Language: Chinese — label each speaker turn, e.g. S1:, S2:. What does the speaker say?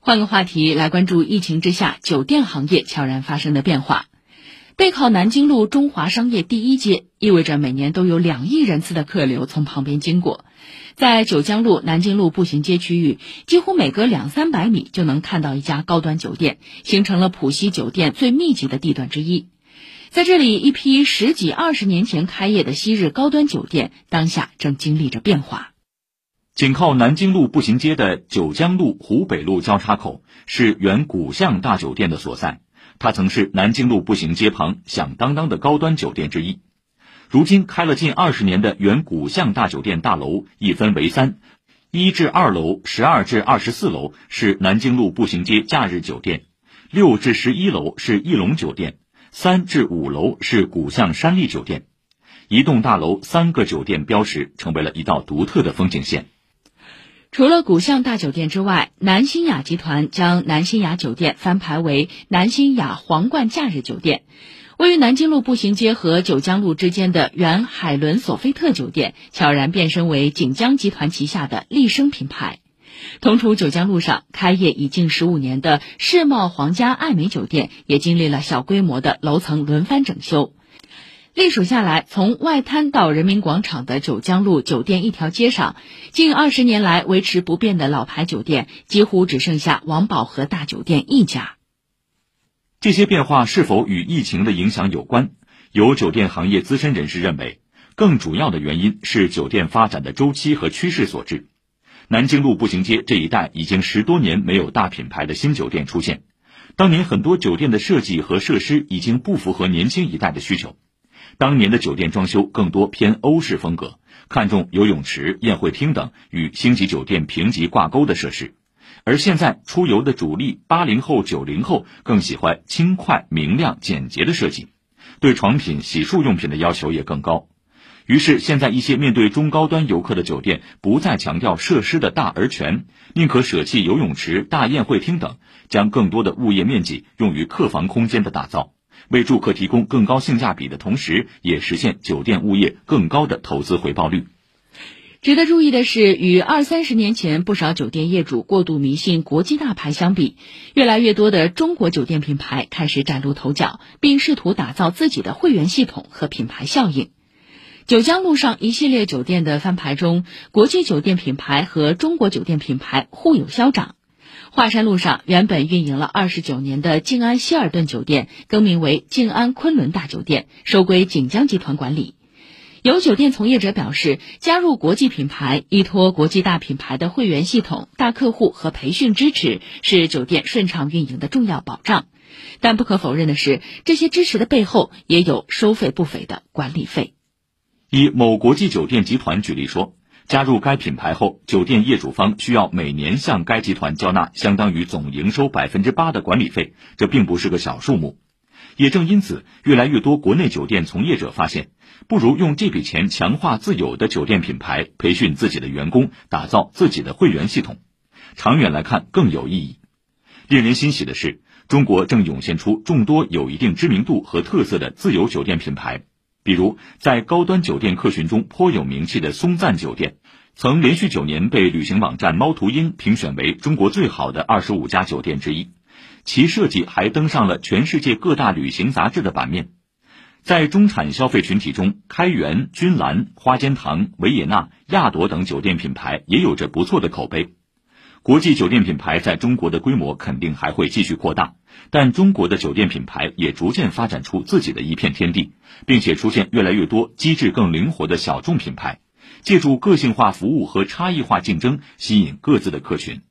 S1: 换个话题来关注疫情之下酒店行业悄然发生的变化。背靠南京路中华商业第一街，意味着每年都有两亿人次的客流从旁边经过。在九江路、南京路步行街区域，几乎每隔两三百米就能看到一家高端酒店，形成了浦西酒店最密集的地段之一。在这里，一批十几二十年前开业的昔日高端酒店，当下正经历着变化。
S2: 紧靠南京路步行街的九江路湖北路交叉口，是原古巷大酒店的所在。它曾是南京路步行街旁响当当的高端酒店之一，如今开了近二十年的原古巷大酒店大楼一分为三，一至二楼、十二至二十四楼是南京路步行街假日酒店，六至十一楼是翼龙酒店，三至五楼是古巷山丽酒店，一栋大楼三个酒店标识，成为了一道独特的风景线。
S1: 除了古象大酒店之外，南新雅集团将南新雅酒店翻牌为南新雅皇冠假日酒店。位于南京路步行街和九江路之间的原海伦索菲特酒店，悄然变身为锦江集团旗下的丽笙品牌。同处九江路上开业已近十五年的世贸皇家艾美酒店，也经历了小规模的楼层轮番整修。隶属下来，从外滩到人民广场的九江路酒店一条街上，近二十年来维持不变的老牌酒店，几乎只剩下王宝和大酒店一家。
S2: 这些变化是否与疫情的影响有关？有酒店行业资深人士认为，更主要的原因是酒店发展的周期和趋势所致。南京路步行街这一带已经十多年没有大品牌的新酒店出现，当年很多酒店的设计和设施已经不符合年轻一代的需求。当年的酒店装修更多偏欧式风格，看重游泳池、宴会厅等与星级酒店评级挂钩的设施，而现在出游的主力八零后、九零后更喜欢轻快、明亮、简洁的设计，对床品、洗漱用品的要求也更高。于是，现在一些面对中高端游客的酒店不再强调设施的大而全，宁可舍弃游泳池、大宴会厅等，将更多的物业面积用于客房空间的打造。为住客提供更高性价比的同时，也实现酒店物业更高的投资回报率。
S1: 值得注意的是，与二三十年前不少酒店业主过度迷信国际大牌相比，越来越多的中国酒店品牌开始崭露头角，并试图打造自己的会员系统和品牌效应。九江路上一系列酒店的翻牌中，国际酒店品牌和中国酒店品牌互有消长。华山路上原本运营了二十九年的静安希尔顿酒店更名为静安昆仑大酒店，收归锦江集团管理。有酒店从业者表示，加入国际品牌，依托国际大品牌的会员系统、大客户和培训支持，是酒店顺畅运营的重要保障。但不可否认的是，这些支持的背后也有收费不菲的管理费。
S2: 以某国际酒店集团举例说。加入该品牌后，酒店业主方需要每年向该集团交纳相当于总营收百分之八的管理费，这并不是个小数目。也正因此，越来越多国内酒店从业者发现，不如用这笔钱强化自有的酒店品牌，培训自己的员工，打造自己的会员系统，长远来看更有意义。令人欣喜的是，中国正涌现出众多有一定知名度和特色的自有酒店品牌。比如，在高端酒店客群中颇有名气的松赞酒店，曾连续九年被旅行网站猫头鹰评选为中国最好的二十五家酒店之一，其设计还登上了全世界各大旅行杂志的版面。在中产消费群体中，开元、君兰、花间堂、维也纳、亚朵等酒店品牌也有着不错的口碑。国际酒店品牌在中国的规模肯定还会继续扩大，但中国的酒店品牌也逐渐发展出自己的一片天地，并且出现越来越多机制更灵活的小众品牌，借助个性化服务和差异化竞争，吸引各自的客群。